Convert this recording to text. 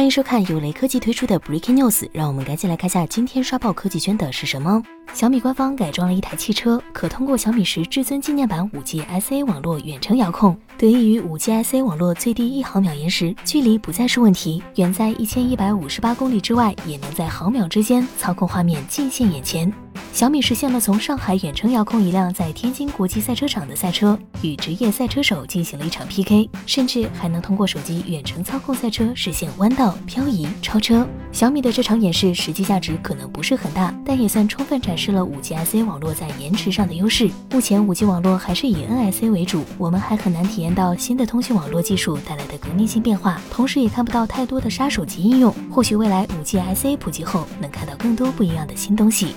欢迎收看由雷科技推出的 Breaking News，让我们赶紧来看下今天刷爆科技圈的是什么。小米官方改装了一台汽车，可通过小米十至尊纪念版 5G SA 网络远程遥控。得益于 5G SA 网络最低一毫秒延时，距离不再是问题，远在一千一百五十八公里之外，也能在毫秒之间操控画面尽现眼前。小米实现了从上海远程遥控一辆在天津国际赛车场的赛车，与职业赛车手进行了一场 PK，甚至还能通过手机远程操控赛车实现弯道、漂移、超车。小米的这场演示实际价值可能不是很大，但也算充分展示了 5G SA 网络在延迟上的优势。目前 5G 网络还是以 NSA 为主，我们还很难体验到新的通讯网络技术带来的革命性变化，同时也看不到太多的杀手级应用。或许未来 5G SA 普及后，能看到更多不一样的新东西。